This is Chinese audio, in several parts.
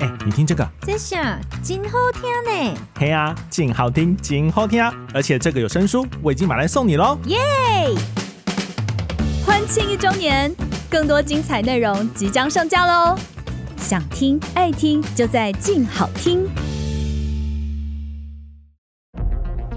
哎，你听这个，这下真好听呢。嘿啊，静好听，真好听啊！而且这个有声书，我已经买来送你喽。耶！欢庆一周年，更多精彩内容即将上架喽！想听爱听，就在静好听。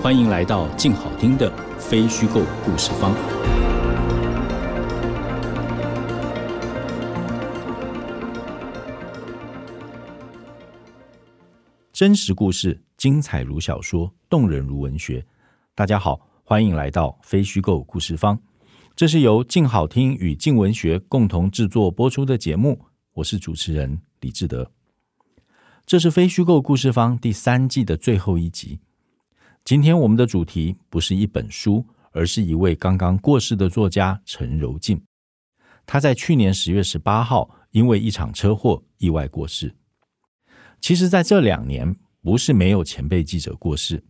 欢迎来到静好听的非虚构故事方。真实故事精彩如小说，动人如文学。大家好，欢迎来到非虚构故事方。这是由静好听与静文学共同制作播出的节目。我是主持人李志德。这是非虚构故事方第三季的最后一集。今天我们的主题不是一本书，而是一位刚刚过世的作家陈柔静。他在去年十月十八号因为一场车祸意外过世。其实，在这两年，不是没有前辈记者过世，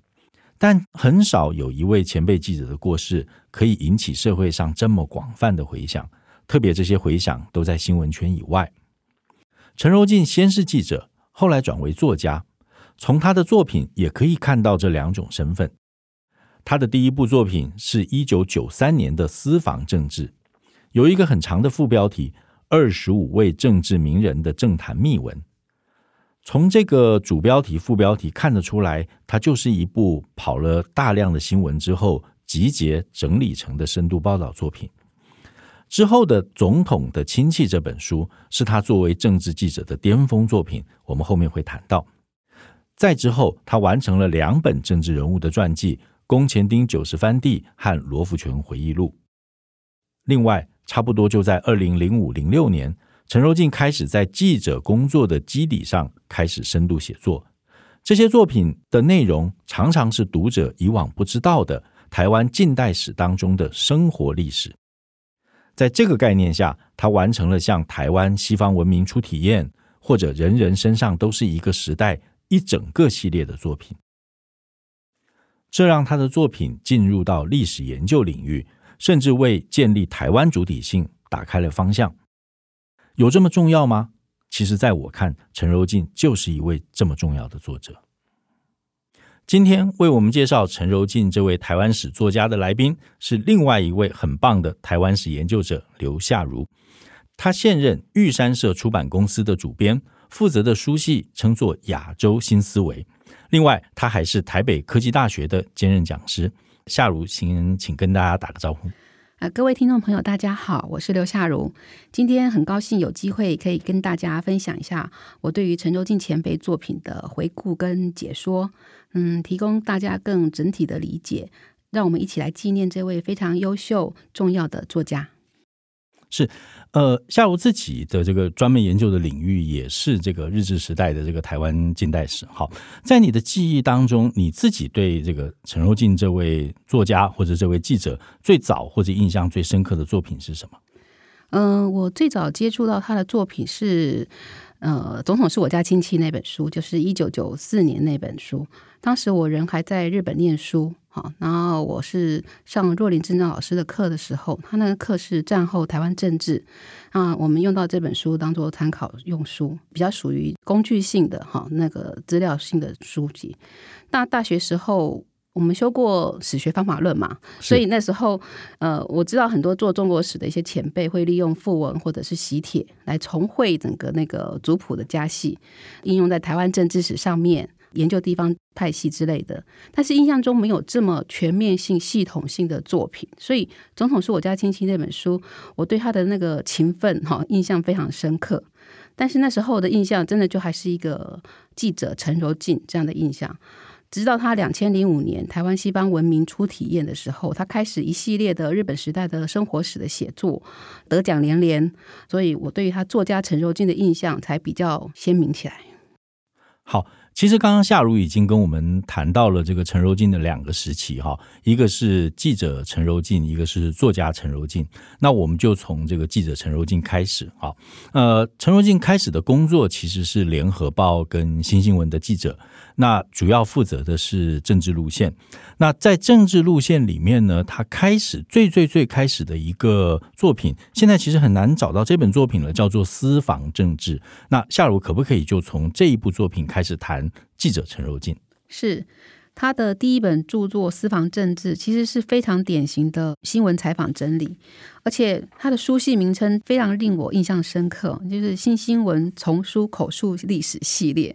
但很少有一位前辈记者的过世可以引起社会上这么广泛的回响，特别这些回响都在新闻圈以外。陈柔静先是记者，后来转为作家。从他的作品也可以看到这两种身份。他的第一部作品是一九九三年的《私房政治》，有一个很长的副标题“二十五位政治名人的政坛秘闻”。从这个主标题、副标题看得出来，它就是一部跑了大量的新闻之后集结整理成的深度报道作品。之后的《总统的亲戚》这本书是他作为政治记者的巅峰作品，我们后面会谈到。再之后，他完成了两本政治人物的传记《宫前町九十番地》和《罗福全回忆录》。另外，差不多就在二零零五零六年，陈柔静开始在记者工作的基底上开始深度写作。这些作品的内容常常是读者以往不知道的台湾近代史当中的生活历史。在这个概念下，他完成了像《台湾西方文明初体验》或者《人人身上都是一个时代》。一整个系列的作品，这让他的作品进入到历史研究领域，甚至为建立台湾主体性打开了方向。有这么重要吗？其实，在我看，陈柔静就是一位这么重要的作者。今天为我们介绍陈柔静这位台湾史作家的来宾，是另外一位很棒的台湾史研究者刘夏如，他现任玉山社出版公司的主编。负责的书系称作《亚洲新思维》，另外他还是台北科技大学的兼任讲师。夏如，请请跟大家打个招呼。呃，各位听众朋友，大家好，我是刘夏如。今天很高兴有机会可以跟大家分享一下我对于陈柔縉前辈作品的回顾跟解说，嗯，提供大家更整体的理解。让我们一起来纪念这位非常优秀、重要的作家。是。呃，夏如自己的这个专门研究的领域也是这个日治时代的这个台湾近代史。好，在你的记忆当中，你自己对这个陈柔静这位作家或者这位记者最早或者印象最深刻的作品是什么？嗯、我最早接触到他的作品是呃，《总统是我家亲戚》那本书，就是一九九四年那本书。当时我人还在日本念书。然后我是上若林正章老师的课的时候，他那个课是战后台湾政治，啊，我们用到这本书当做参考用书，比较属于工具性的哈，那个资料性的书籍。那大学时候我们修过史学方法论嘛，所以那时候呃，我知道很多做中国史的一些前辈会利用赋文或者是喜帖来重绘整个那个族谱的家系，应用在台湾政治史上面。研究地方派系之类的，但是印象中没有这么全面性、系统性的作品，所以《总统是我家亲戚》那本书，我对他的那个勤奋哈印象非常深刻。但是那时候的印象，真的就还是一个记者陈柔静这样的印象。直到他两千零五年台湾西方文明初体验的时候，他开始一系列的日本时代的生活史的写作，得奖连连，所以我对于他作家陈柔静的印象才比较鲜明起来。好。其实刚刚夏如已经跟我们谈到了这个陈柔静的两个时期哈，一个是记者陈柔静，一个是作家陈柔静。那我们就从这个记者陈柔静开始哈。呃，陈柔静开始的工作其实是联合报跟新新闻的记者，那主要负责的是政治路线。那在政治路线里面呢，他开始最最最开始的一个作品，现在其实很难找到这本作品了，叫做《私房政治》。那夏如可不可以就从这一部作品开始谈？记者陈柔静是他的第一本著作《私房政治》，其实是非常典型的新闻采访整理，而且他的书系名称非常令我印象深刻，就是《新新闻丛书口述历史系列》。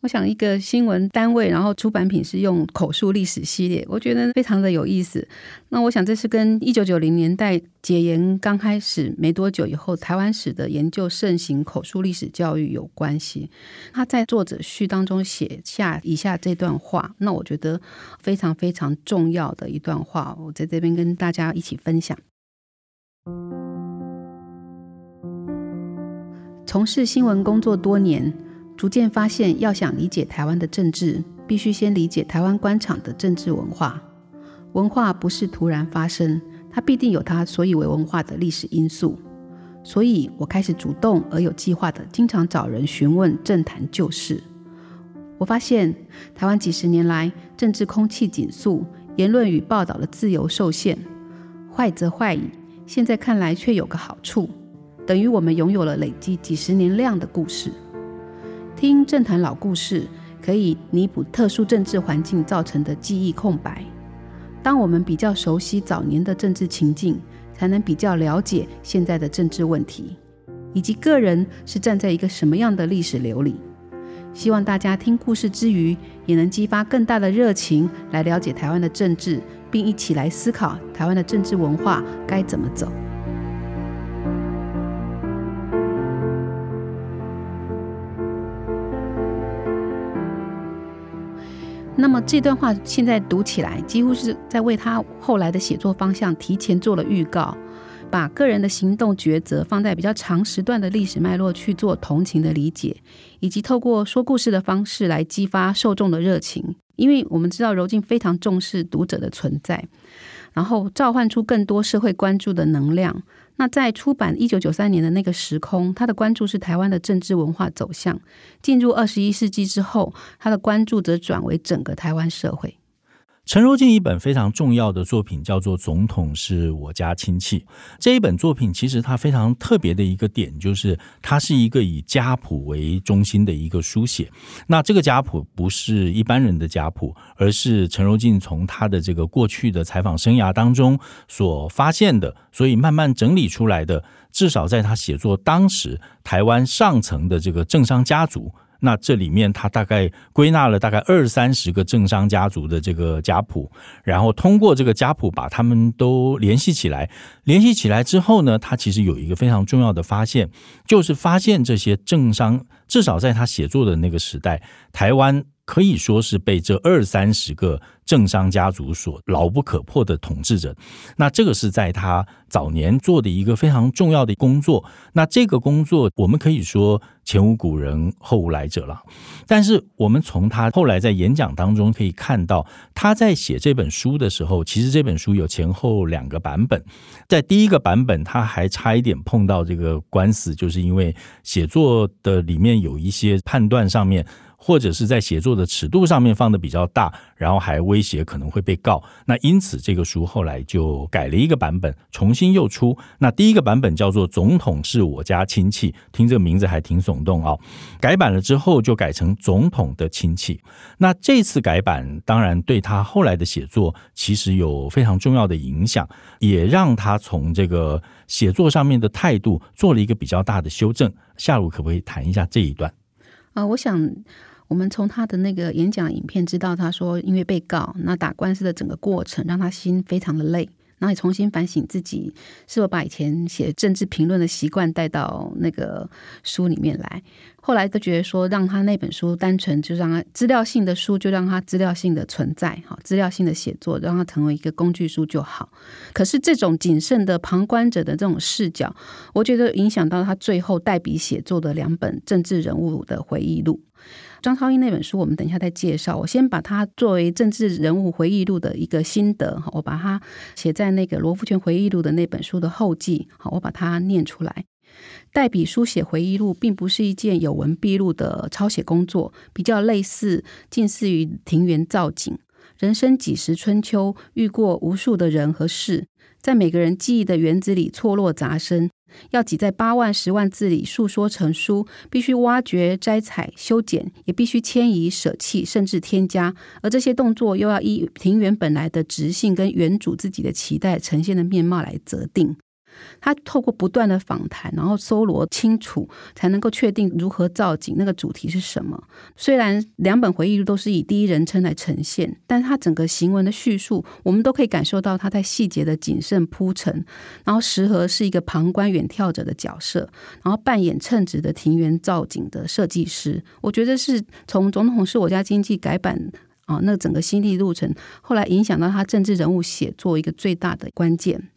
我想一个新闻单位，然后出版品是用口述历史系列，我觉得非常的有意思。那我想这是跟一九九零年代解严刚开始没多久以后，台湾史的研究盛行口述历史教育有关系。他在作者序当中写下以下这段话，那我觉得非常非常重要的一段话，我在这边跟大家一起分享。从事新闻工作多年。逐渐发现，要想理解台湾的政治，必须先理解台湾官场的政治文化。文化不是突然发生，它必定有它所以为文化的历史因素。所以我开始主动而有计划地经常找人询问政坛旧事。我发现，台湾几十年来政治空气紧肃，言论与报道的自由受限。坏则坏矣，现在看来却有个好处，等于我们拥有了累积几十年量的故事。听政坛老故事，可以弥补特殊政治环境造成的记忆空白。当我们比较熟悉早年的政治情境，才能比较了解现在的政治问题，以及个人是站在一个什么样的历史流里。希望大家听故事之余，也能激发更大的热情，来了解台湾的政治，并一起来思考台湾的政治文化该怎么走。那么这段话现在读起来，几乎是在为他后来的写作方向提前做了预告，把个人的行动抉择放在比较长时段的历史脉络去做同情的理解，以及透过说故事的方式来激发受众的热情。因为我们知道柔静非常重视读者的存在，然后召唤出更多社会关注的能量。那在出版一九九三年的那个时空，他的关注是台湾的政治文化走向。进入二十一世纪之后，他的关注则转为整个台湾社会。陈如静一本非常重要的作品叫做《总统是我家亲戚》。这一本作品其实它非常特别的一个点，就是它是一个以家谱为中心的一个书写。那这个家谱不是一般人的家谱，而是陈如静从他的这个过去的采访生涯当中所发现的，所以慢慢整理出来的。至少在他写作当时，台湾上层的这个政商家族。那这里面，他大概归纳了大概二三十个政商家族的这个家谱，然后通过这个家谱把他们都联系起来。联系起来之后呢，他其实有一个非常重要的发现，就是发现这些政商，至少在他写作的那个时代，台湾。可以说是被这二三十个政商家族所牢不可破的统治者。那这个是在他早年做的一个非常重要的工作。那这个工作，我们可以说前无古人后无来者了。但是我们从他后来在演讲当中可以看到，他在写这本书的时候，其实这本书有前后两个版本。在第一个版本，他还差一点碰到这个官司，就是因为写作的里面有一些判断上面。或者是在写作的尺度上面放的比较大，然后还威胁可能会被告。那因此这个书后来就改了一个版本，重新又出。那第一个版本叫做《总统是我家亲戚》，听这个名字还挺耸动啊。改版了之后就改成《总统的亲戚》。那这次改版当然对他后来的写作其实有非常重要的影响，也让他从这个写作上面的态度做了一个比较大的修正。夏如可不可以谈一下这一段？我想。我们从他的那个演讲影片知道，他说因为被告，那打官司的整个过程让他心非常的累，然后也重新反省自己是否把以前写政治评论的习惯带到那个书里面来。后来都觉得说，让他那本书单纯就让他资料性的书，就让他资料性的存在，哈，资料性的写作，让它成为一个工具书就好。可是这种谨慎的旁观者的这种视角，我觉得影响到他最后代笔写作的两本政治人物的回忆录。张超英那本书，我们等一下再介绍。我先把它作为政治人物回忆录的一个心得，我把它写在那个罗福全回忆录的那本书的后记，好，我把它念出来。代笔书写回忆录，并不是一件有文必录的抄写工作，比较类似，近似于庭园造景。人生几时春秋，遇过无数的人和事，在每个人记忆的园子里错落杂生。要挤在八万、十万字里述说成书，必须挖掘、摘采、修剪，也必须迁移、舍弃，甚至添加。而这些动作又要依庭园本来的直性跟园主自己的期待呈现的面貌来择定。他透过不断的访谈，然后搜罗清楚，才能够确定如何造景，那个主题是什么。虽然两本回忆录都是以第一人称来呈现，但是他整个行文的叙述，我们都可以感受到他在细节的谨慎铺陈，然后时而是一个旁观远眺者的角色，然后扮演称职的庭园造景的设计师。我觉得是从《总统是我家经济》改版啊，那整个心历路程，后来影响到他政治人物写作一个最大的关键。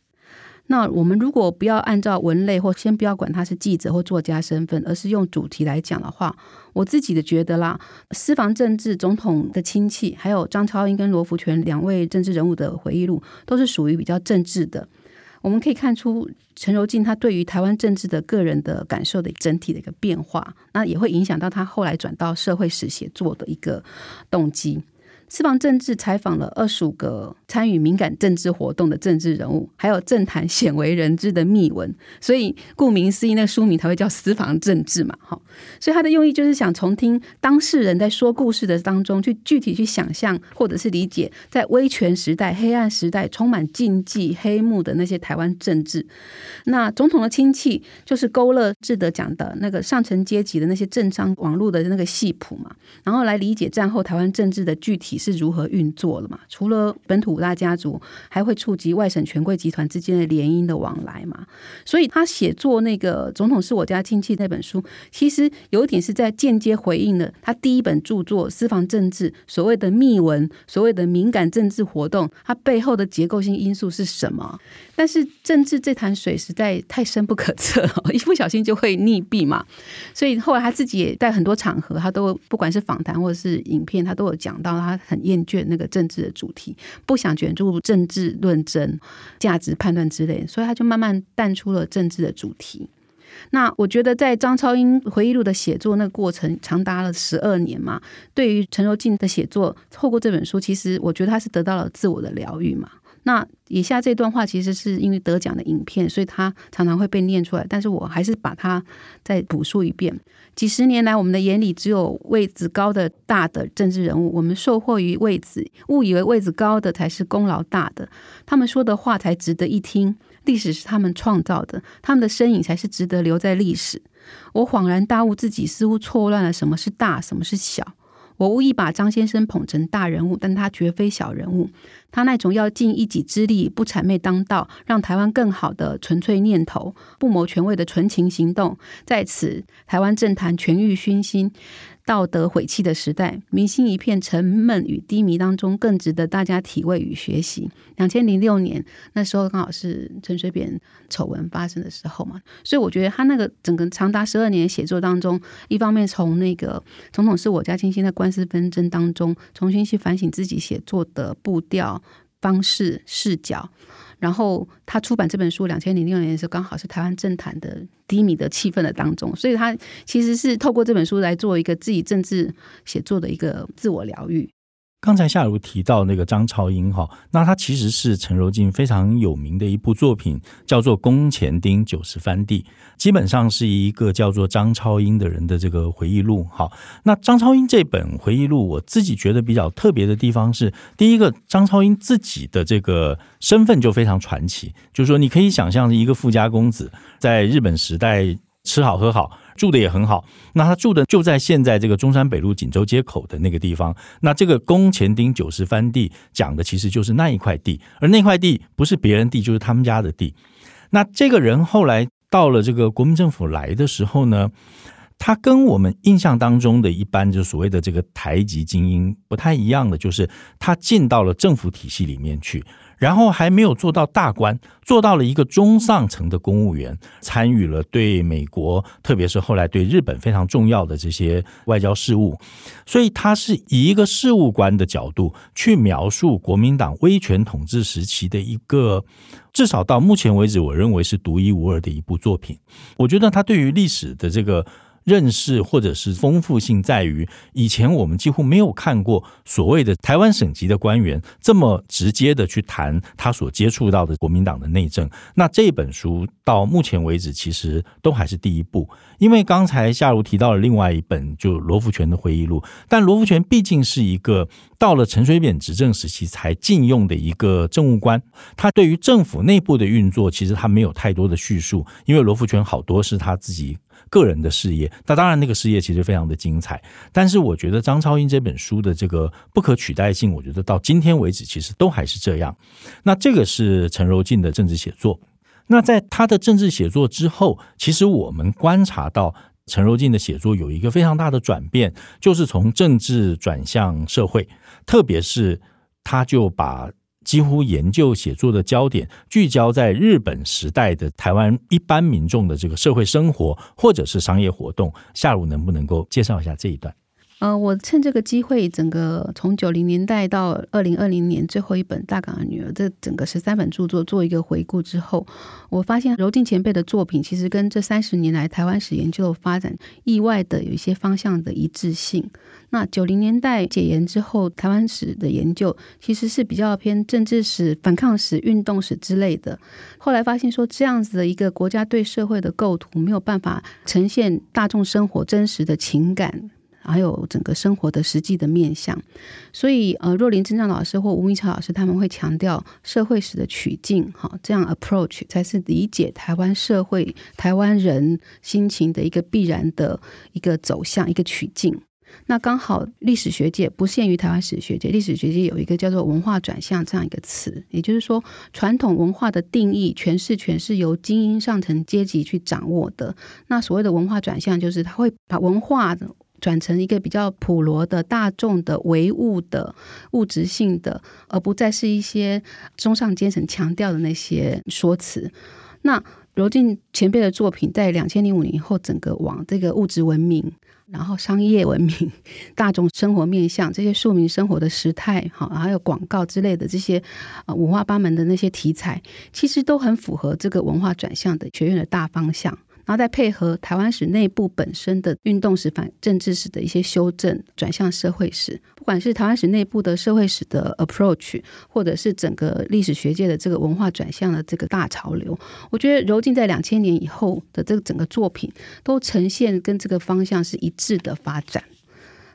那我们如果不要按照文类，或先不要管他是记者或作家身份，而是用主题来讲的话，我自己的觉得啦，私房政治、总统的亲戚，还有张超英跟罗福全两位政治人物的回忆录，都是属于比较政治的。我们可以看出陈柔静他对于台湾政治的个人的感受的整体的一个变化，那也会影响到他后来转到社会史写作的一个动机。私房政治采访了二十五个参与敏感政治活动的政治人物，还有政坛鲜为人知的秘闻，所以顾名思义，那个书名才会叫私房政治嘛，哈。所以他的用意就是想从听当事人在说故事的当中，去具体去想象或者是理解，在威权时代、黑暗时代、充满禁忌、黑幕的那些台湾政治。那总统的亲戚就是勾勒志德讲的那个上层阶级的那些政商网络的那个系谱嘛，然后来理解战后台湾政治的具体。是如何运作的嘛？除了本土五大家族，还会触及外省权贵集团之间的联姻的往来嘛？所以他写作那个《总统是我家亲戚》那本书，其实有点是在间接回应了他第一本著作《私房政治》所谓的秘闻、所谓的敏感政治活动，它背后的结构性因素是什么？但是政治这潭水实在太深不可测，一不小心就会溺毙嘛。所以后来他自己也在很多场合，他都不管是访谈或者是影片，他都有讲到他。很厌倦那个政治的主题，不想卷入政治论争、价值判断之类，所以他就慢慢淡出了政治的主题。那我觉得，在张超英回忆录的写作那个过程长达了十二年嘛，对于陈柔静的写作，透过这本书，其实我觉得他是得到了自我的疗愈嘛。那以下这段话其实是因为得奖的影片，所以他常常会被念出来。但是我还是把它再补述一遍。几十年来，我们的眼里只有位子高的大的政治人物，我们受惠于位子，误以为位子高的才是功劳大的，他们说的话才值得一听。历史是他们创造的，他们的身影才是值得留在历史。我恍然大悟，自己似乎错乱了什么是大，什么是小。我无意把张先生捧成大人物，但他绝非小人物。他那种要尽一己之力，不谄媚当道，让台湾更好的纯粹念头，不谋权位的纯情行动，在此台湾政坛权欲熏心。道德毁弃的时代，民心一片沉闷与低迷当中，更值得大家体味与学习。两千零六年那时候刚好是陈水扁丑闻发生的时候嘛，所以我觉得他那个整个长达十二年写作当中，一方面从那个总统是我家亲戚的官司纷争当中，重新去反省自己写作的步调、方式、视角。然后他出版这本书，两千零六年的时候，刚好是台湾政坛的低迷的气氛的当中，所以他其实是透过这本书来做一个自己政治写作的一个自我疗愈。刚才夏如提到那个张超英哈，那他其实是陈柔静非常有名的一部作品，叫做《宫前町九十番地》，基本上是一个叫做张超英的人的这个回忆录。哈，那张超英这本回忆录，我自己觉得比较特别的地方是，第一个，张超英自己的这个身份就非常传奇，就是说你可以想象一个富家公子在日本时代吃好喝好。住的也很好，那他住的就在现在这个中山北路锦州街口的那个地方。那这个宫前町九十番地讲的其实就是那一块地，而那块地不是别人地，就是他们家的地。那这个人后来到了这个国民政府来的时候呢，他跟我们印象当中的一般就所谓的这个台籍精英不太一样的，就是他进到了政府体系里面去。然后还没有做到大官，做到了一个中上层的公务员，参与了对美国，特别是后来对日本非常重要的这些外交事务，所以他是以一个事务官的角度去描述国民党威权统治时期的一个，至少到目前为止，我认为是独一无二的一部作品。我觉得他对于历史的这个。认识或者是丰富性在于，以前我们几乎没有看过所谓的台湾省级的官员这么直接的去谈他所接触到的国民党的内政。那这本书到目前为止其实都还是第一部，因为刚才夏如提到了另外一本就罗福全的回忆录，但罗福全毕竟是一个到了陈水扁执政时期才禁用的一个政务官，他对于政府内部的运作其实他没有太多的叙述，因为罗福全好多是他自己。个人的事业，那当然那个事业其实非常的精彩。但是我觉得张超英这本书的这个不可取代性，我觉得到今天为止其实都还是这样。那这个是陈柔静的政治写作。那在他的政治写作之后，其实我们观察到陈柔静的写作有一个非常大的转变，就是从政治转向社会，特别是他就把。几乎研究写作的焦点聚焦在日本时代的台湾一般民众的这个社会生活或者是商业活动。下午能不能够介绍一下这一段？呃，我趁这个机会，整个从九零年代到二零二零年最后一本《大港的女儿》这整个十三本著作做一个回顾之后，我发现柔縉前辈的作品其实跟这三十年来台湾史研究的发展意外的有一些方向的一致性。那九零年代解严之后，台湾史的研究其实是比较偏政治史、反抗史、运动史之类的。后来发现说，这样子的一个国家对社会的构图没有办法呈现大众生活真实的情感。还有整个生活的实际的面向，所以呃，若林真丈老师或吴明超老师他们会强调社会史的取径，哈，这样 approach 才是理解台湾社会、台湾人心情的一个必然的一个走向、一个取径。那刚好历史学界不限于台湾史学界，历史学界有一个叫做文化转向这样一个词，也就是说，传统文化的定义诠释权是由精英上层阶级去掌握的。那所谓的文化转向，就是他会把文化的转成一个比较普罗的、大众的、唯物的、物质性的，而不再是一些中上阶层强调的那些说辞。那柔縉前辈的作品在两千零五年以后，整个往这个物质文明、然后商业文明、大众生活面向这些庶民生活的时态，哈，还有广告之类的这些呃五花八门的那些题材，其实都很符合这个文化转向的学院的大方向。然后再配合台湾史内部本身的运动史、反政治史的一些修正，转向社会史。不管是台湾史内部的社会史的 approach，或者是整个历史学界的这个文化转向的这个大潮流，我觉得柔縉在两千年以后的这个整个作品，都呈现跟这个方向是一致的发展。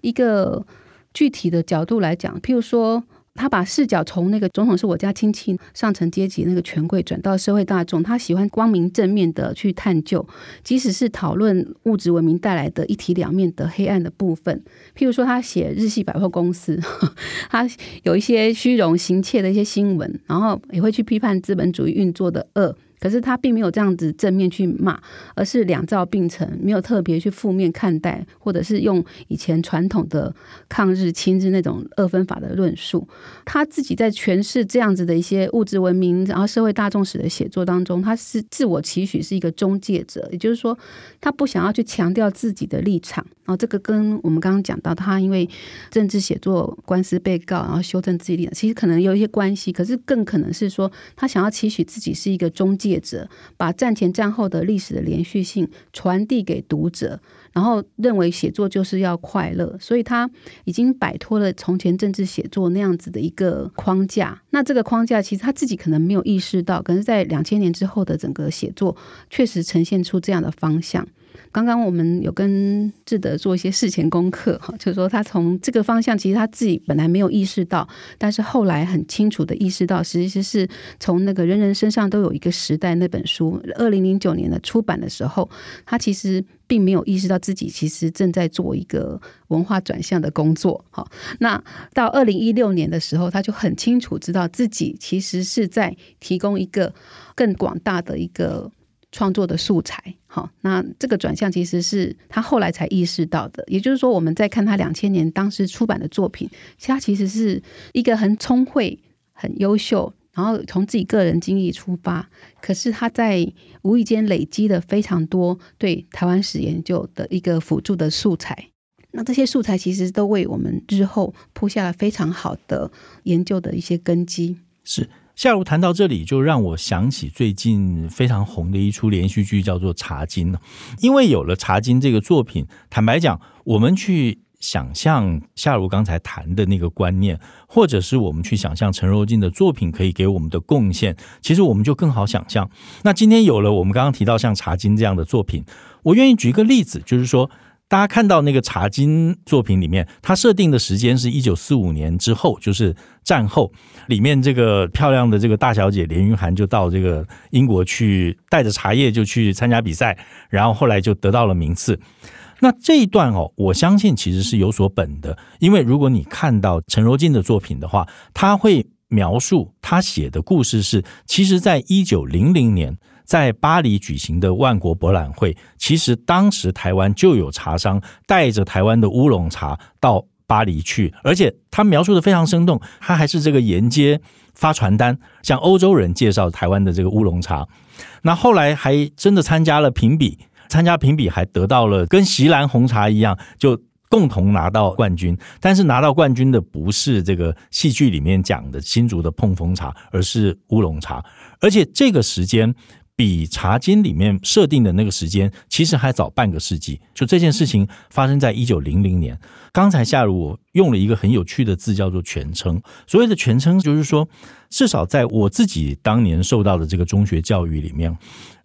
一个具体的角度来讲，譬如说。他把视角从那个总统是我家亲戚上层阶级那个权贵转到社会大众，他喜欢光明正面的去探究，即使是讨论物质文明带来的一体两面的黑暗的部分。譬如说，他写日系百货公司，他有一些虚荣行窃的一些新闻，然后也会去批判资本主义运作的恶。可是他并没有这样子正面去骂，而是两造并成，没有特别去负面看待，或者是用以前传统的抗日亲日那种二分法的论述。他自己在诠释这样子的一些物质文明，然后社会大众史的写作当中，他是自我期许是一个中介者，也就是说，他不想要去强调自己的立场。然后这个跟我们刚刚讲到，他因为政治写作官司被告，然后修正自己立场，其实可能有一些关系。可是更可能是说，他想要期许自己是一个中介。业者把战前战后的历史的连续性传递给读者，然后认为写作就是要快乐，所以他已经摆脱了从前政治写作那样子的一个框架。那这个框架其实他自己可能没有意识到，可是在两千年之后的整个写作确实呈现出这样的方向。刚刚我们有跟志德做一些事前功课哈，就是说他从这个方向，其实他自己本来没有意识到，但是后来很清楚的意识到，其实是从那个人人身上都有一个时代那本书，二零零九年的出版的时候，他其实并没有意识到自己其实正在做一个文化转向的工作。哈，那到二零一六年的时候，他就很清楚知道自己其实是在提供一个更广大的一个。创作的素材。好，那这个转向其实是他后来才意识到的。也就是说，我们在看他两千年当时出版的作品，他其实是一个很聪慧、很优秀，然后从自己个人经历出发，可是他在无意间累积了非常多对台湾史研究的一个辅助的素材。那这些素材其实都为我们日后铺下了非常好的研究的一些根基。是。夏如谈到这里，就让我想起最近非常红的一出连续剧，叫做《茶金》。因为有了《茶金》这个作品，坦白讲，我们去想象夏如刚才谈的那个观念，或者是我们去想象陈若静的作品可以给我们的贡献，其实我们就更好想象。那今天有了我们刚刚提到像《茶金》这样的作品，我愿意举一个例子，就是说。大家看到那个《茶金》作品里面，它设定的时间是一九四五年之后，就是战后。里面这个漂亮的这个大小姐连云涵就到这个英国去，带着茶叶就去参加比赛，然后后来就得到了名次。那这一段哦，我相信其实是有所本的，因为如果你看到陈柔縉的作品的话，他会描述他写的故事是，其实在一九零零年。在巴黎举行的万国博览会，其实当时台湾就有茶商带着台湾的乌龙茶到巴黎去，而且他描述的非常生动，他还是这个沿街发传单，向欧洲人介绍台湾的这个乌龙茶。那后来还真的参加了评比，参加评比还得到了跟席兰红茶一样，就共同拿到冠军。但是拿到冠军的不是这个戏剧里面讲的新竹的碰风茶，而是乌龙茶，而且这个时间。比《茶经》里面设定的那个时间，其实还早半个世纪。就这件事情发生在一九零零年。刚才夏如我用了一个很有趣的字，叫做“全称”。所谓的“全称”，就是说，至少在我自己当年受到的这个中学教育里面，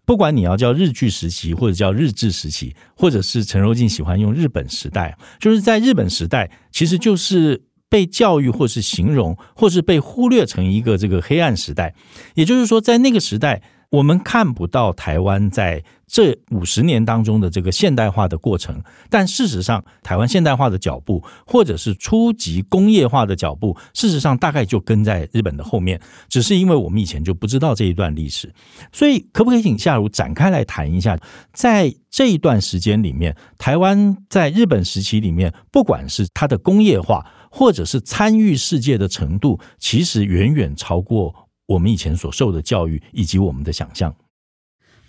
不管你要叫日据时期，或者叫日治时期，或者是陈柔静喜欢用日本时代，就是在日本时代，其实就是被教育，或是形容，或是被忽略成一个这个黑暗时代。也就是说，在那个时代。我们看不到台湾在这五十年当中的这个现代化的过程，但事实上，台湾现代化的脚步，或者是初级工业化的脚步，事实上大概就跟在日本的后面，只是因为我们以前就不知道这一段历史。所以，可不可以请夏如展开来谈一下，在这一段时间里面，台湾在日本时期里面，不管是它的工业化，或者是参与世界的程度，其实远远超过。我们以前所受的教育以及我们的想象，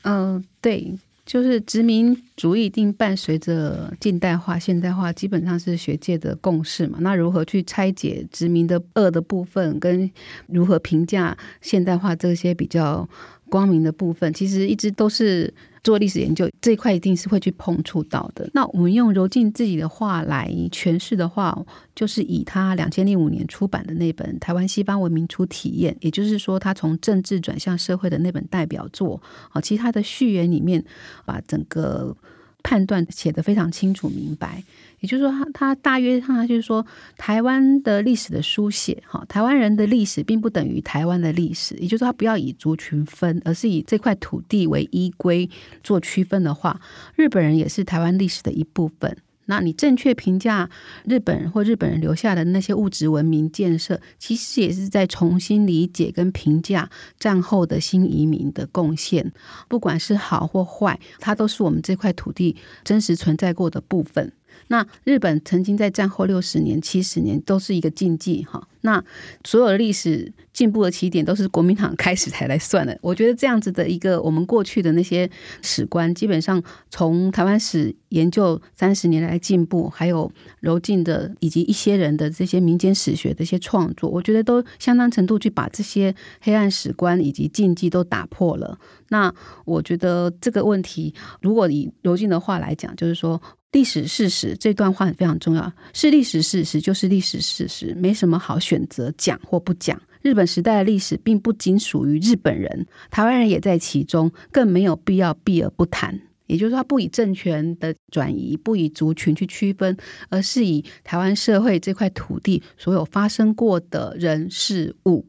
嗯、呃，对，就是殖民主义一定伴随着近代化、现代化，基本上是学界的共识嘛。那如何去拆解殖民的恶的部分，跟如何评价现代化这些比较光明的部分，其实一直都是。做历史研究这一块一定是会去碰触到的。那我们用柔静自己的话来诠释的话，就是以他两千零五年出版的那本《台湾西方文明初体验》，也就是说，他从政治转向社会的那本代表作。啊，其实他的序言里面把整个判断写得非常清楚明白。也就是说，他他大约他就是说，台湾的历史的书写，哈，台湾人的历史并不等于台湾的历史。也就是说，他不要以族群分，而是以这块土地为依归做区分的话，日本人也是台湾历史的一部分。那你正确评价日本或日本人留下的那些物质文明建设，其实也是在重新理解跟评价战后的新移民的贡献，不管是好或坏，它都是我们这块土地真实存在过的部分。那日本曾经在战后六十年、七十年都是一个禁忌哈。那所有的历史进步的起点都是国民党开始才来算的。我觉得这样子的一个我们过去的那些史观，基本上从台湾史研究三十年来进步，还有柔縉的以及一些人的这些民间史学的一些创作，我觉得都相当程度去把这些黑暗史观以及禁忌都打破了。那我觉得这个问题，如果以柔縉的话来讲，就是说。历史事实这段话非常重要，是历史事实就是历史事实，没什么好选择讲或不讲。日本时代的历史并不仅属于日本人，台湾人也在其中，更没有必要避而不谈。也就是说，不以政权的转移，不以族群去区分，而是以台湾社会这块土地所有发生过的人事物，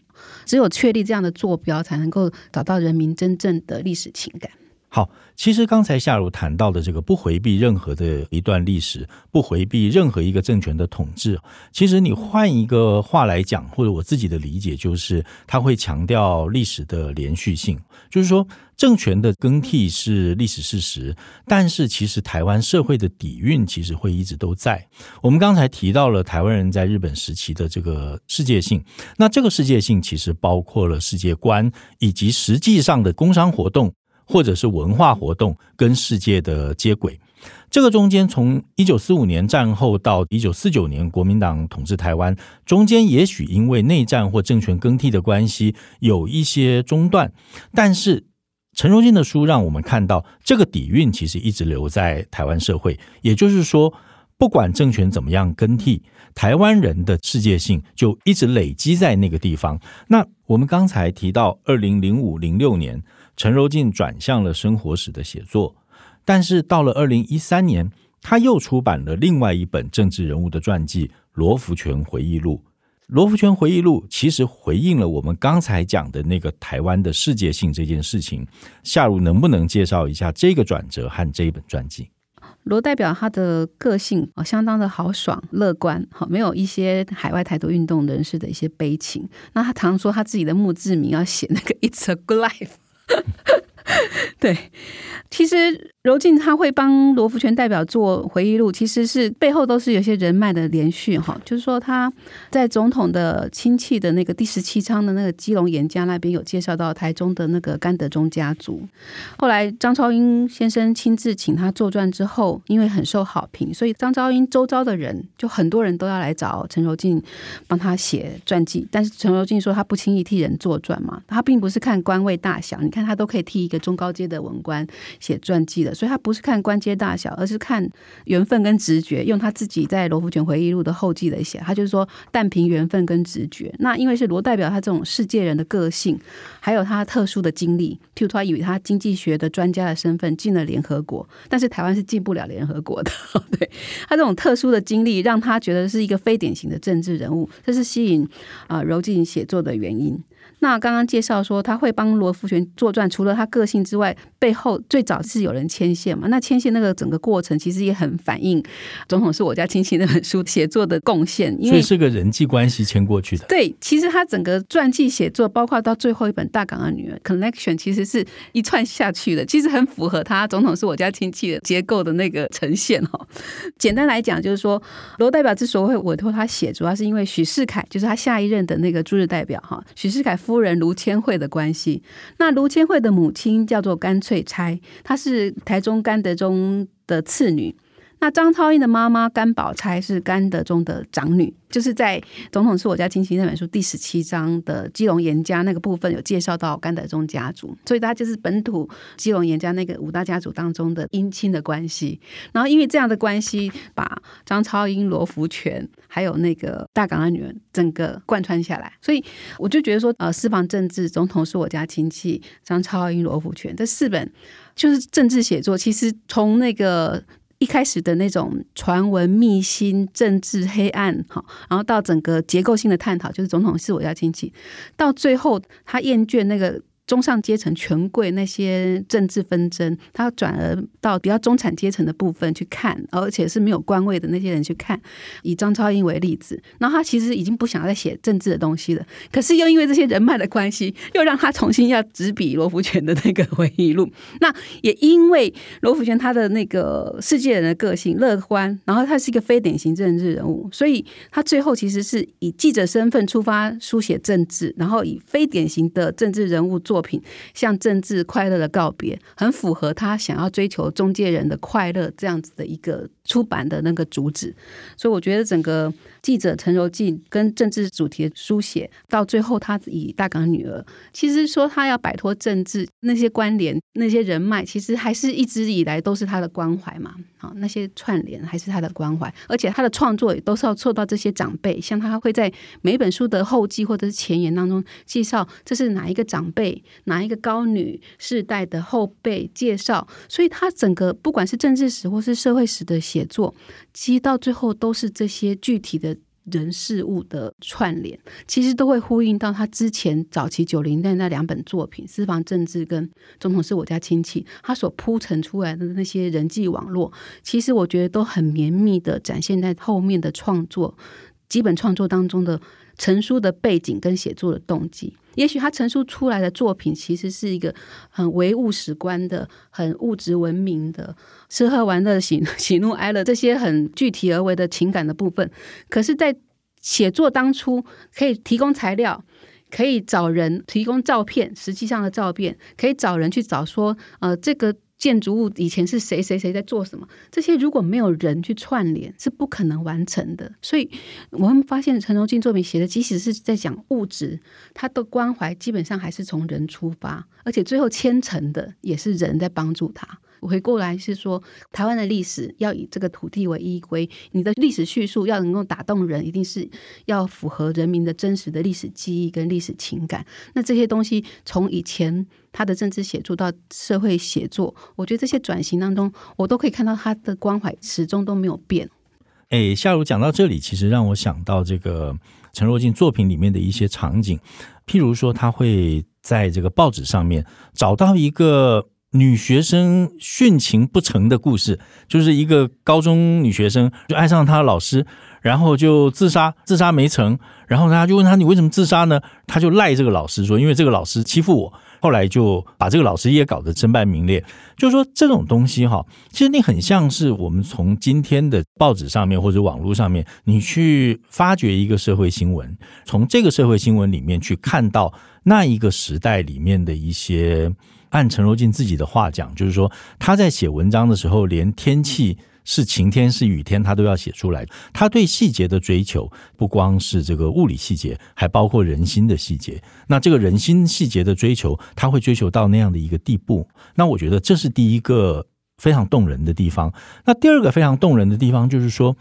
只有确立这样的坐标，才能够找到人民真正的历史情感。好，其实刚才夏如谈到的这个不回避任何的一段历史，不回避任何一个政权的统治，其实你换一个话来讲，或者我自己的理解就是，他会强调历史的连续性，就是说政权的更替是历史事实，但是其实台湾社会的底蕴其实会一直都在。我们刚才提到了台湾人在日本时期的这个世界性，那这个世界性其实包括了世界观以及实际上的工商活动。或者是文化活动跟世界的接轨，这个中间从一九四五年战后到一九四九年国民党统治台湾，中间也许因为内战或政权更替的关系有一些中断，但是陈柔静的书让我们看到这个底蕴其实一直留在台湾社会，也就是说，不管政权怎么样更替，台湾人的世界性就一直累积在那个地方。那我们刚才提到二零零五零六年。陈柔静转向了生活史的写作，但是到了二零一三年，他又出版了另外一本政治人物的传记《罗福全回忆录》。《罗福全回忆录》其实回应了我们刚才讲的那个台湾的世界性这件事情。夏如能不能介绍一下这个转折和这一本传记？罗代表他的个性啊，相当的豪爽乐观，好，没有一些海外台独运动人士的一些悲情。那他常说他自己的墓志铭要写那个 “It's a good life”。对，其实。柔静他会帮罗福全代表做回忆录，其实是背后都是有些人脉的连续哈。就是说他在总统的亲戚的那个第十七仓的那个基隆严家那边有介绍到台中的那个甘德忠家族。后来张超英先生亲自请他作传之后，因为很受好评，所以张超英周遭的人就很多人都要来找陈柔静帮他写传记。但是陈柔静说他不轻易替人作传嘛，他并不是看官位大小，你看他都可以替一个中高阶的文官写传记的。所以他不是看官阶大小，而是看缘分跟直觉。用他自己在《罗福全回忆录》的后记来写，他就是说，但凭缘分跟直觉。那因为是罗代表他这种世界人的个性，还有他特殊的经历，譬如他以他经济学的专家的身份进了联合国，但是台湾是进不了联合国的。对，他这种特殊的经历，让他觉得是一个非典型的政治人物，这是吸引啊柔静写作的原因。那刚刚介绍说他会帮罗福全作传，除了他个性之外，背后最早是有人牵线嘛？那牵线那个整个过程其实也很反映《总统是我家亲戚》那本书写作的贡献，因为所以是个人际关系牵过去的。对，其实他整个传记写作，包括到最后一本《大港的女儿》，connection 其实是一串下去的，其实很符合他《总统是我家亲戚》的结构的那个呈现哈。简单来讲，就是说罗代表之所以会委托他写，主要是因为许世凯就是他下一任的那个驻日代表哈，许世凯夫。夫人卢千惠的关系，那卢千惠的母亲叫做甘翠钗，她是台中甘德忠的次女。那张超英的妈妈甘宝钗是甘德忠的长女。就是在《总统是我家亲戚》那本书第十七章的基隆严家那个部分有介绍到甘德忠家族，所以他就是本土基隆严家那个五大家族当中的姻亲的关系。然后因为这样的关系，把张超英、罗福全还有那个大港的女儿整个贯穿下来。所以我就觉得说，呃，私房政治、总统是我家亲戚、张超英、罗福全这四本就是政治写作，其实从那个。一开始的那种传闻、秘辛、政治黑暗，哈，然后到整个结构性的探讨，就是总统是我家亲戚，到最后他厌倦那个。中上阶层权贵那些政治纷争，他转而到比较中产阶层的部分去看，而且是没有官位的那些人去看。以张超英为例子，然后他其实已经不想再写政治的东西了，可是又因为这些人脉的关系，又让他重新要执笔罗福全的那个回忆录。那也因为罗福全他的那个世界人的个性乐观，然后他是一个非典型政治人物，所以他最后其实是以记者身份出发书写政治，然后以非典型的政治人物做。作品向政治快乐的告别，很符合他想要追求中介人的快乐这样子的一个出版的那个主旨，所以我觉得整个记者陈柔静跟政治主题的书写，到最后他以大港女儿，其实说他要摆脱政治那些关联、那些人脉，其实还是一直以来都是他的关怀嘛。啊，那些串联还是他的关怀，而且他的创作也都是要受到这些长辈，像他会在每一本书的后记或者是前言当中介绍这是哪一个长辈、哪一个高女世代的后辈介绍，所以他整个不管是政治史或是社会史的。写作其实到最后都是这些具体的人事物的串联，其实都会呼应到他之前早期九零代那两本作品《私房政治》跟《总统是我家亲戚》，他所铺陈出来的那些人际网络，其实我觉得都很绵密的展现在后面的创作基本创作当中的成书的背景跟写作的动机。也许他成书出来的作品，其实是一个很唯物史观的、很物质文明的、吃喝玩乐、喜 喜怒哀乐这些很具体而为的情感的部分。可是，在写作当初，可以提供材料，可以找人提供照片，实际上的照片，可以找人去找说，呃，这个。建筑物以前是谁谁谁在做什么？这些如果没有人去串联，是不可能完成的。所以我们发现陈荣进作品写的，即使是在讲物质，他的关怀基本上还是从人出发，而且最后牵成的也是人在帮助他。回过来是说，台湾的历史要以这个土地为依归，你的历史叙述要能够打动人，一定是要符合人民的真实的历史记忆跟历史情感。那这些东西从以前他的政治写作到社会写作，我觉得这些转型当中，我都可以看到他的关怀始终都没有变。哎，夏如讲到这里，其实让我想到这个陈若静作品里面的一些场景，譬如说他会在这个报纸上面找到一个。女学生殉情不成的故事，就是一个高中女学生就爱上她的老师，然后就自杀，自杀没成，然后他就问他，你为什么自杀呢？他就赖这个老师说，因为这个老师欺负我。后来就把这个老师也搞得身败名裂。就是说这种东西哈，其实你很像是我们从今天的报纸上面或者网络上面，你去发掘一个社会新闻，从这个社会新闻里面去看到那一个时代里面的一些。按陈柔縉自己的话讲，就是说他在写文章的时候，连天气是晴天是雨天，他都要写出来。他对细节的追求，不光是这个物理细节，还包括人心的细节。那这个人心细节的追求，他会追求到那样的一个地步。那我觉得这是第一个非常动人的地方。那第二个非常动人的地方，就是说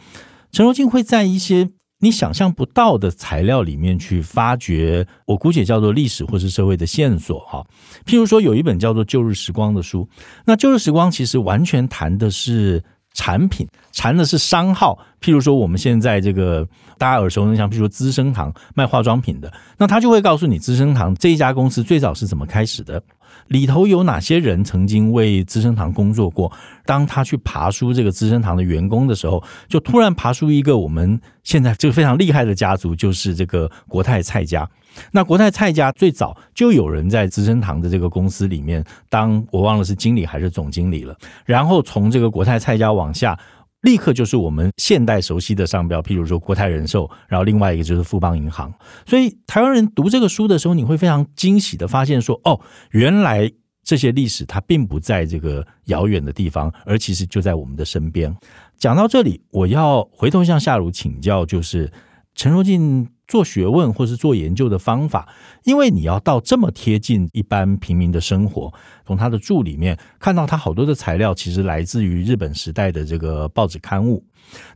陈柔縉会在一些。你想象不到的材料里面去发掘，我姑且叫做历史或是社会的线索哈。譬如说，有一本叫做《旧日时光》的书，那《旧日时光》其实完全谈的是产品，谈的是商号。譬如说，我们现在这个大家耳熟能详，譬如说资生堂卖化妆品的，那他就会告诉你资生堂这一家公司最早是怎么开始的。里头有哪些人曾经为资生堂工作过？当他去爬书这个资生堂的员工的时候，就突然爬出一个我们现在这个非常厉害的家族，就是这个国泰蔡家。那国泰蔡家最早就有人在资生堂的这个公司里面当，我忘了是经理还是总经理了。然后从这个国泰蔡家往下。立刻就是我们现代熟悉的商标，譬如说国泰人寿，然后另外一个就是富邦银行。所以台湾人读这个书的时候，你会非常惊喜的发现说，哦，原来这些历史它并不在这个遥远的地方，而其实就在我们的身边。讲到这里，我要回头向夏如请教，就是陈柔縉。做学问或是做研究的方法，因为你要到这么贴近一般平民的生活，从他的著里面看到他好多的材料，其实来自于日本时代的这个报纸刊物。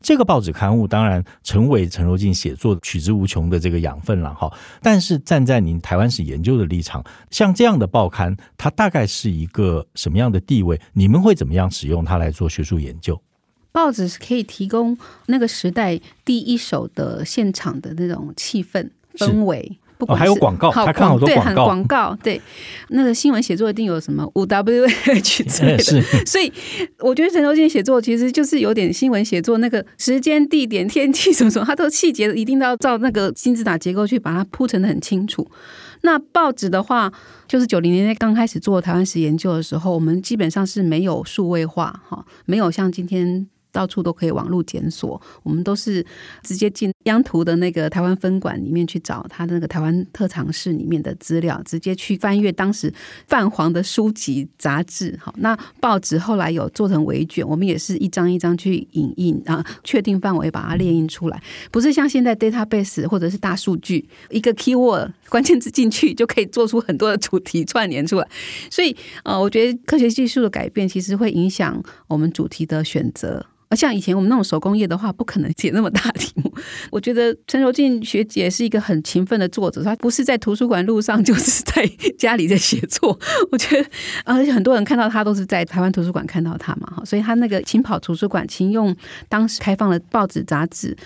这个报纸刊物当然成为陈柔縉写作取之无穷的这个养分了哈。但是站在您台湾史研究的立场，像这样的报刊，它大概是一个什么样的地位？你们会怎么样使用它来做学术研究？报纸是可以提供那个时代第一手的现场的那种气氛氛围，不哦、还有广告，他看好多广告，广告对那个新闻写作一定有什么五 W H 之类的，是 所以我觉得陈柔縉写作其实就是有点新闻写作那个时间、地点、天气什么什么，它都细节一定都要照那个金字塔结构去把它铺陈的很清楚。那报纸的话，就是九零年代刚开始做台湾史研究的时候，我们基本上是没有数位化哈，没有像今天。到处都可以网络检索，我们都是直接进央图的那个台湾分馆里面去找他那个台湾特长室里面的资料，直接去翻阅当时泛黄的书籍杂志。好，那报纸后来有做成微卷，我们也是一张一张去影印啊，确定范围把它列印出来，不是像现在 database 或者是大数据，一个 keyword 关键字进去就可以做出很多的主题串联出来。所以呃，我觉得科学技术的改变其实会影响我们主题的选择。而像以前我们那种手工业的话，不可能写那么大题目。我觉得陈柔静学姐是一个很勤奋的作者，她不是在图书馆路上，就是在家里在写作。我觉得，而且很多人看到她都是在台湾图书馆看到她嘛，哈，所以她那个勤跑图书馆，勤用当时开放的报纸杂志，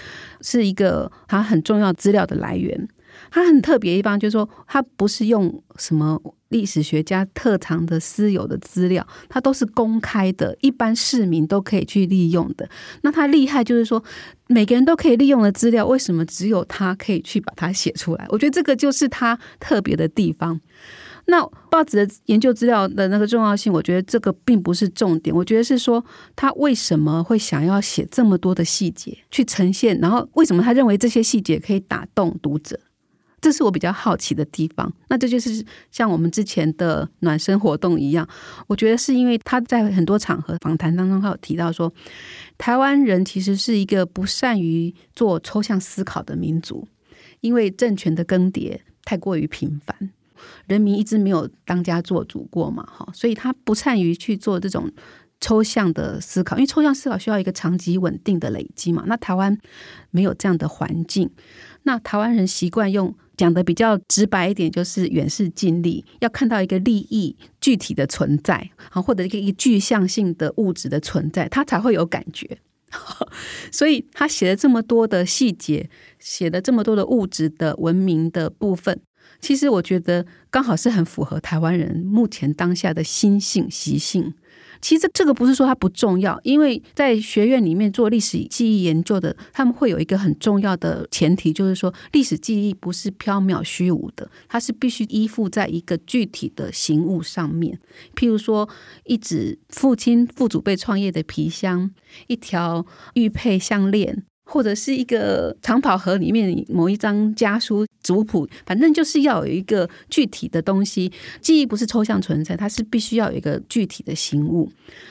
是一个她很重要资料的来源。她很特别的地方，就是说她不是用什么。历史学家特长的私有的资料，它都是公开的，一般市民都可以去利用的。那他厉害就是说，每个人都可以利用的资料，为什么只有他可以去把它写出来？我觉得这个就是他特别的地方。那报纸的研究资料的那个重要性，我觉得这个并不是重点。我觉得是说，他为什么会想要写这么多的细节去呈现，然后为什么他认为这些细节可以打动读者？这是我比较好奇的地方。那这就是像我们之前的暖身活动一样，我觉得是因为他在很多场合访谈当中，他有提到说，台湾人其实是一个不善于做抽象思考的民族，因为政权的更迭太过于频繁，人民一直没有当家做主过嘛，哈，所以他不善于去做这种抽象的思考，因为抽象思考需要一个长期稳定的累积嘛。那台湾没有这样的环境，那台湾人习惯用。讲的比较直白一点，就是远视近利，要看到一个利益具体的存在，啊，或者一个一个具象性的物质的存在，他才会有感觉。所以他写了这么多的细节，写了这么多的物质的文明的部分，其实我觉得刚好是很符合台湾人目前当下的心性习性。其实这个不是说它不重要，因为在学院里面做历史记忆研究的，他们会有一个很重要的前提，就是说历史记忆不是缥缈虚无的，它是必须依附在一个具体的形物上面。譬如说，一纸父亲父祖辈创业的皮箱，一条玉佩项链。或者是一个长跑盒里面某一张家书族谱，反正就是要有一个具体的东西。记忆不是抽象存在，它是必须要有一个具体的形物。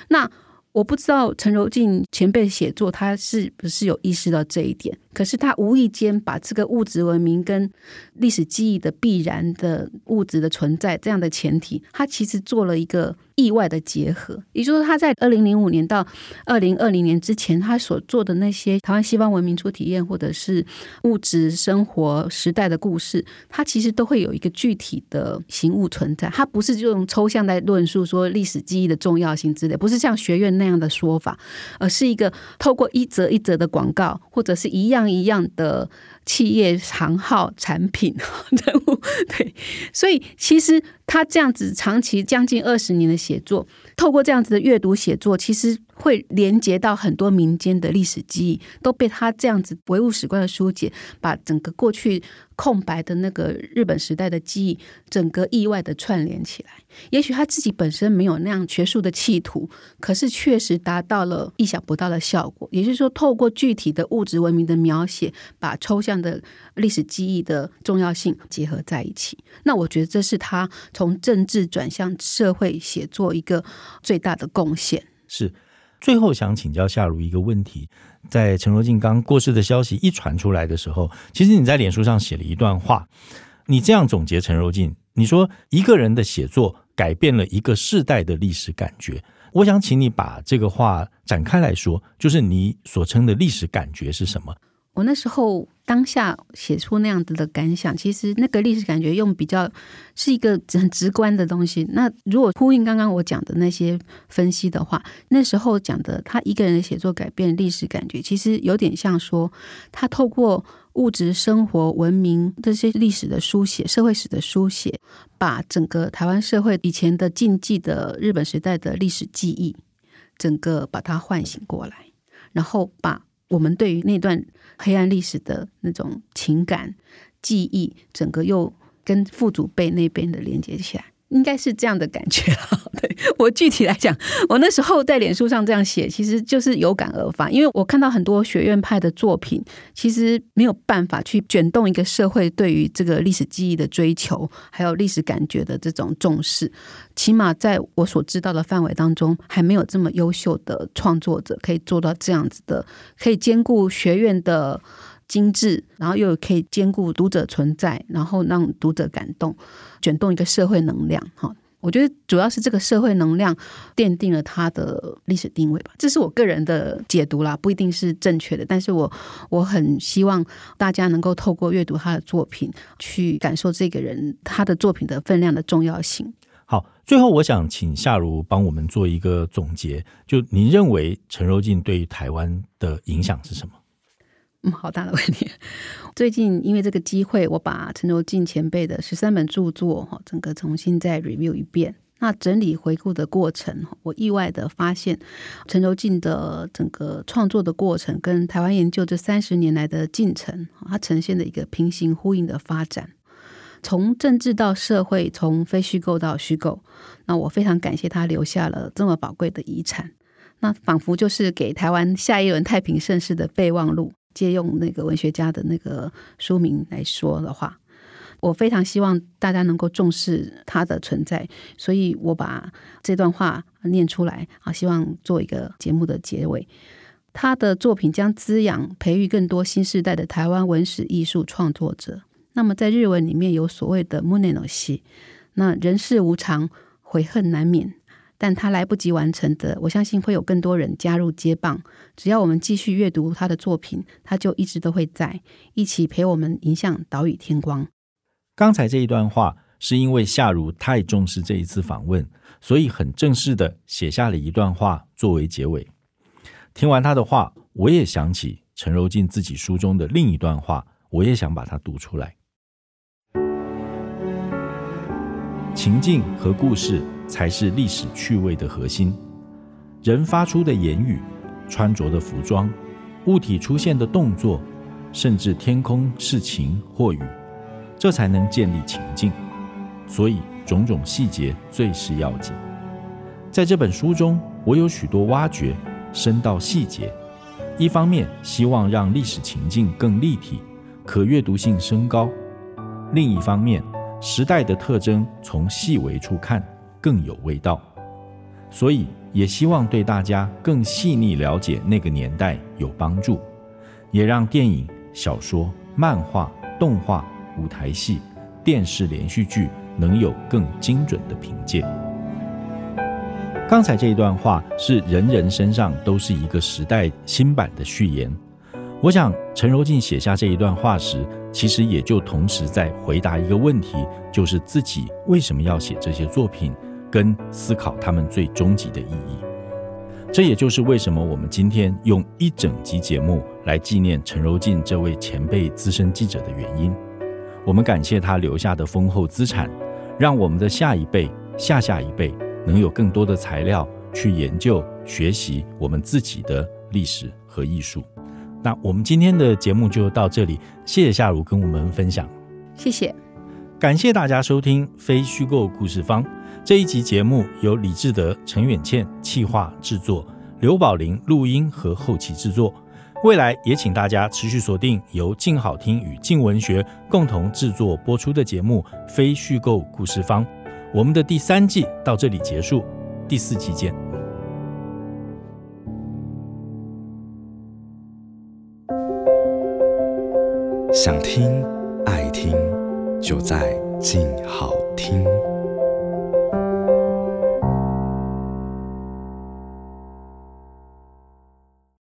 那我不知道陈柔静前辈写作，他是不是有意识到这一点？可是他无意间把这个物质文明跟历史记忆的必然的物质的存在这样的前提，他其实做了一个。意外的结合，也就是说，他在二零零五年到二零二零年之前，他所做的那些台湾西方文明初体验，或者是物质生活时代的故事，它其实都会有一个具体的形物存在。它不是用抽象在论述说历史记忆的重要性之类，不是像学院那样的说法，而是一个透过一则一则的广告，或者是一样一样的。企业行号产品 人物，对，所以其实他这样子长期将近二十年的写作，透过这样子的阅读写作，其实。会连接到很多民间的历史记忆，都被他这样子唯物史观的书写，把整个过去空白的那个日本时代的记忆，整个意外的串联起来。也许他自己本身没有那样学术的企图，可是确实达到了意想不到的效果。也就是说，透过具体的物质文明的描写，把抽象的历史记忆的重要性结合在一起。那我觉得这是他从政治转向社会写作一个最大的贡献。是。最后想请教夏如一个问题，在陈若静刚过世的消息一传出来的时候，其实你在脸书上写了一段话，你这样总结陈若静，你说一个人的写作改变了一个世代的历史感觉。我想请你把这个话展开来说，就是你所称的历史感觉是什么？我那时候当下写出那样子的感想，其实那个历史感觉用比较是一个很直观的东西。那如果呼应刚刚我讲的那些分析的话，那时候讲的他一个人的写作改变历史感觉，其实有点像说他透过物质生活文明这些历史的书写、社会史的书写，把整个台湾社会以前的禁忌的日本时代的历史记忆，整个把它唤醒过来，然后把。我们对于那段黑暗历史的那种情感记忆，整个又跟父祖辈那边的连接起来。应该是这样的感觉。对，我具体来讲，我那时候在脸书上这样写，其实就是有感而发，因为我看到很多学院派的作品，其实没有办法去卷动一个社会对于这个历史记忆的追求，还有历史感觉的这种重视。起码在我所知道的范围当中，还没有这么优秀的创作者可以做到这样子的，可以兼顾学院的精致，然后又可以兼顾读者存在，然后让读者感动。卷动一个社会能量，哈，我觉得主要是这个社会能量奠定了他的历史定位吧，这是我个人的解读啦，不一定是正确的。但是我我很希望大家能够透过阅读他的作品，去感受这个人他的作品的分量的重要性。好，最后我想请夏如帮我们做一个总结，就您认为陈柔静对于台湾的影响是什么？嗯，好大的问题。最近因为这个机会，我把陈柔縉前辈的十三本著作哈，整个重新再 review 一遍。那整理回顾的过程，我意外的发现，陈柔静的整个创作的过程跟台湾研究这三十年来的进程，它呈现的一个平行呼应的发展。从政治到社会，从非虚构到虚构。那我非常感谢他留下了这么宝贵的遗产。那仿佛就是给台湾下一轮太平盛世的备忘录。借用那个文学家的那个书名来说的话，我非常希望大家能够重视他的存在，所以我把这段话念出来啊，希望做一个节目的结尾。他的作品将滋养、培育更多新时代的台湾文史艺术创作者。那么在日文里面有所谓的 “mune no shi”，那人世无常，悔恨难免。但他来不及完成的，我相信会有更多人加入接棒。只要我们继续阅读他的作品，他就一直都会在，一起陪我们迎向岛屿天光。刚才这一段话，是因为夏如太重视这一次访问，所以很正式的写下了一段话作为结尾。听完他的话，我也想起陈柔静自己书中的另一段话，我也想把它读出来。情境和故事。才是历史趣味的核心。人发出的言语、穿着的服装、物体出现的动作，甚至天空是晴或雨，这才能建立情境。所以，种种细节最是要紧。在这本书中，我有许多挖掘，深到细节。一方面，希望让历史情境更立体，可阅读性升高；另一方面，时代的特征从细微处看。更有味道，所以也希望对大家更细腻了解那个年代有帮助，也让电影、小说、漫画、动画、舞台戏、电视连续剧能有更精准的凭借。刚才这一段话是人人身上都是一个时代新版的序言。我想陈柔静写下这一段话时，其实也就同时在回答一个问题，就是自己为什么要写这些作品。跟思考他们最终极的意义，这也就是为什么我们今天用一整集节目来纪念陈柔静这位前辈资深记者的原因。我们感谢他留下的丰厚资产，让我们的下一辈、下下一辈能有更多的材料去研究、学习我们自己的历史和艺术。那我们今天的节目就到这里，谢谢夏如跟我们分享，谢谢，感谢大家收听非虚构故事坊。这一集节目由李志德、陈远倩企划制作，刘宝林录音和后期制作。未来也请大家持续锁定由静好听与静文学共同制作播出的节目《非虚构故事方》。我们的第三季到这里结束，第四季见。想听爱听，就在静好听。